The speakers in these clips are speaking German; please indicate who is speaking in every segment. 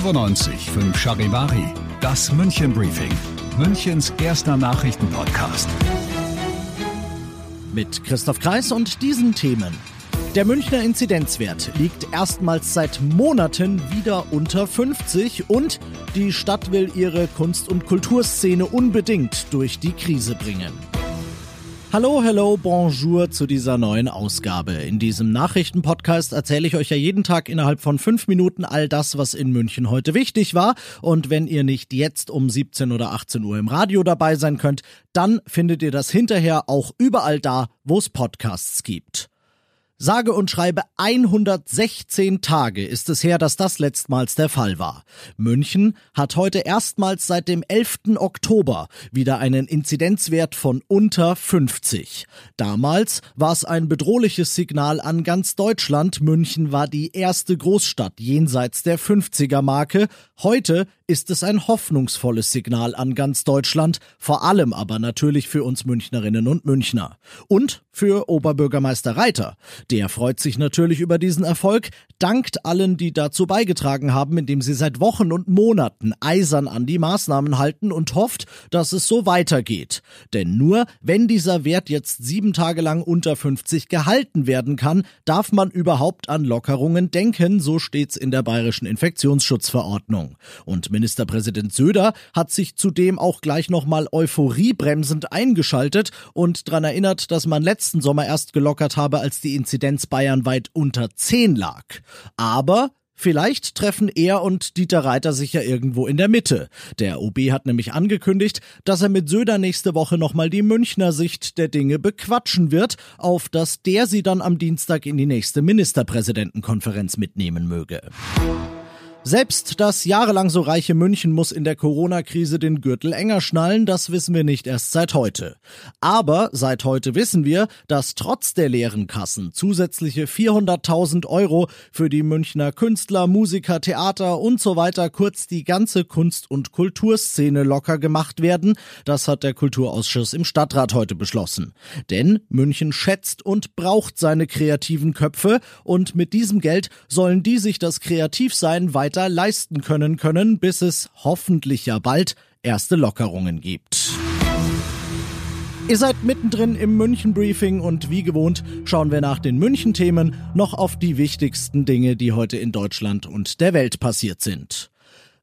Speaker 1: 95 5 Charivari, das München Briefing, Münchens erster Nachrichtenpodcast.
Speaker 2: Mit Christoph Kreis und diesen Themen. Der Münchner Inzidenzwert liegt erstmals seit Monaten wieder unter 50 und die Stadt will ihre Kunst- und Kulturszene unbedingt durch die Krise bringen. Hallo, hello, bonjour zu dieser neuen Ausgabe. In diesem Nachrichtenpodcast erzähle ich euch ja jeden Tag innerhalb von fünf Minuten all das, was in München heute wichtig war. Und wenn ihr nicht jetzt um 17 oder 18 Uhr im Radio dabei sein könnt, dann findet ihr das hinterher auch überall da, wo es Podcasts gibt. Sage und schreibe 116 Tage ist es her, dass das letztmals der Fall war. München hat heute erstmals seit dem 11. Oktober wieder einen Inzidenzwert von unter 50. Damals war es ein bedrohliches Signal an ganz Deutschland. München war die erste Großstadt jenseits der 50er Marke. Heute ist es ein hoffnungsvolles Signal an ganz Deutschland, vor allem aber natürlich für uns Münchnerinnen und Münchner. Und für Oberbürgermeister Reiter. Der freut sich natürlich über diesen Erfolg, dankt allen, die dazu beigetragen haben, indem sie seit Wochen und Monaten eisern an die Maßnahmen halten und hofft, dass es so weitergeht. Denn nur wenn dieser Wert jetzt sieben Tage lang unter 50 gehalten werden kann, darf man überhaupt an Lockerungen denken, so steht's in der bayerischen Infektionsschutzverordnung. Und Ministerpräsident Söder hat sich zudem auch gleich nochmal euphoriebremsend eingeschaltet und daran erinnert, dass man letzten Sommer erst gelockert habe, als die Inzidenz bayernweit unter 10 lag. Aber Vielleicht treffen er und Dieter Reiter sich ja irgendwo in der Mitte. Der OB hat nämlich angekündigt, dass er mit Söder nächste Woche nochmal die Münchner Sicht der Dinge bequatschen wird, auf dass der sie dann am Dienstag in die nächste Ministerpräsidentenkonferenz mitnehmen möge. Selbst das jahrelang so reiche München muss in der Corona-Krise den Gürtel enger schnallen, das wissen wir nicht erst seit heute. Aber seit heute wissen wir, dass trotz der leeren Kassen zusätzliche 400.000 Euro für die Münchner Künstler, Musiker, Theater und so weiter, kurz die ganze Kunst- und Kulturszene locker gemacht werden. Das hat der Kulturausschuss im Stadtrat heute beschlossen. Denn München schätzt und braucht seine kreativen Köpfe und mit diesem Geld sollen die sich das Kreativsein weiter weiter leisten können können, bis es hoffentlich ja bald erste Lockerungen gibt. Ihr seid mittendrin im München Briefing und wie gewohnt schauen wir nach den München Themen noch auf die wichtigsten Dinge, die heute in Deutschland und der Welt passiert sind.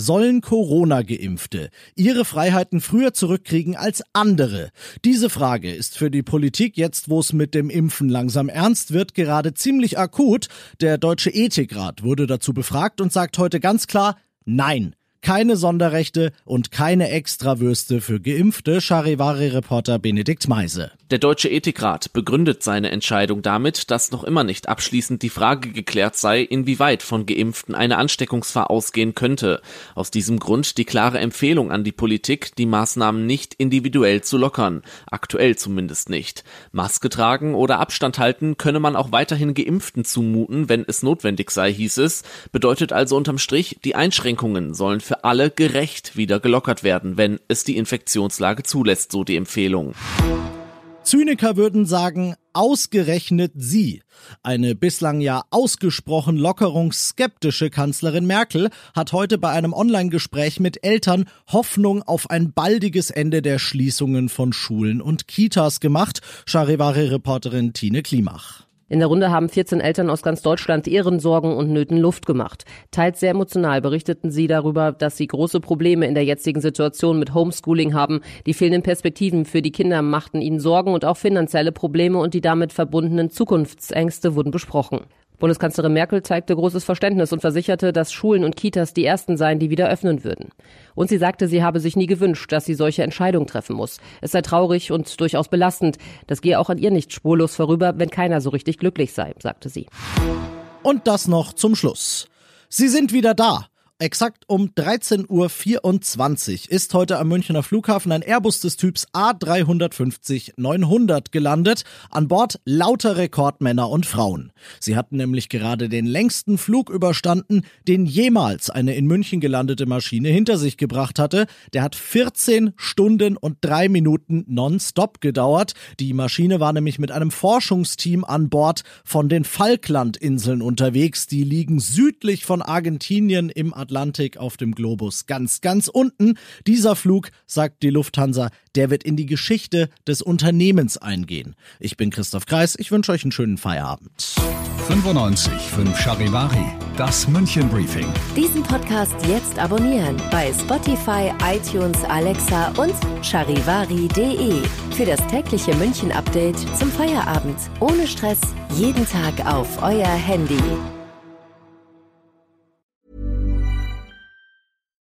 Speaker 2: Sollen Corona-Geimpfte ihre Freiheiten früher zurückkriegen als andere? Diese Frage ist für die Politik jetzt, wo es mit dem Impfen langsam ernst wird, gerade ziemlich akut. Der Deutsche Ethikrat wurde dazu befragt und sagt heute ganz klar, nein keine Sonderrechte und keine Extrawürste für Geimpfte, Charivari-Reporter Benedikt Meise.
Speaker 3: Der Deutsche Ethikrat begründet seine Entscheidung damit, dass noch immer nicht abschließend die Frage geklärt sei, inwieweit von Geimpften eine Ansteckungsgefahr ausgehen könnte. Aus diesem Grund die klare Empfehlung an die Politik, die Maßnahmen nicht individuell zu lockern. Aktuell zumindest nicht. Maske tragen oder Abstand halten könne man auch weiterhin Geimpften zumuten, wenn es notwendig sei, hieß es. Bedeutet also unterm Strich, die Einschränkungen sollen für alle gerecht wieder gelockert werden, wenn es die Infektionslage zulässt, so die Empfehlung.
Speaker 2: Zyniker würden sagen, ausgerechnet sie. Eine bislang ja ausgesprochen lockerungsskeptische Kanzlerin Merkel hat heute bei einem Online-Gespräch mit Eltern Hoffnung auf ein baldiges Ende der Schließungen von Schulen und Kitas gemacht. Charivari-Reporterin Tine Klimach.
Speaker 4: In der Runde haben 14 Eltern aus ganz Deutschland ihren Sorgen und Nöten Luft gemacht. Teils sehr emotional berichteten sie darüber, dass sie große Probleme in der jetzigen Situation mit Homeschooling haben. Die fehlenden Perspektiven für die Kinder machten ihnen Sorgen und auch finanzielle Probleme und die damit verbundenen Zukunftsängste wurden besprochen. Bundeskanzlerin Merkel zeigte großes Verständnis und versicherte, dass Schulen und Kitas die ersten seien, die wieder öffnen würden. Und sie sagte, sie habe sich nie gewünscht, dass sie solche Entscheidungen treffen muss. Es sei traurig und durchaus belastend. Das gehe auch an ihr nicht spurlos vorüber, wenn keiner so richtig glücklich sei, sagte sie.
Speaker 2: Und das noch zum Schluss. Sie sind wieder da. Exakt um 13.24 Uhr ist heute am Münchner Flughafen ein Airbus des Typs A350-900 gelandet. An Bord lauter Rekordmänner und Frauen. Sie hatten nämlich gerade den längsten Flug überstanden, den jemals eine in München gelandete Maschine hinter sich gebracht hatte. Der hat 14 Stunden und drei Minuten nonstop gedauert. Die Maschine war nämlich mit einem Forschungsteam an Bord von den Falklandinseln unterwegs. Die liegen südlich von Argentinien im Atlantik auf dem Globus ganz, ganz unten. Dieser Flug, sagt die Lufthansa, der wird in die Geschichte des Unternehmens eingehen. Ich bin Christoph Kreis, ich wünsche euch einen schönen Feierabend.
Speaker 1: 95 5 Charivari, das München Briefing.
Speaker 5: Diesen Podcast jetzt abonnieren bei Spotify, iTunes, Alexa und charivari.de. Für das tägliche München Update zum Feierabend. Ohne Stress, jeden Tag auf euer Handy.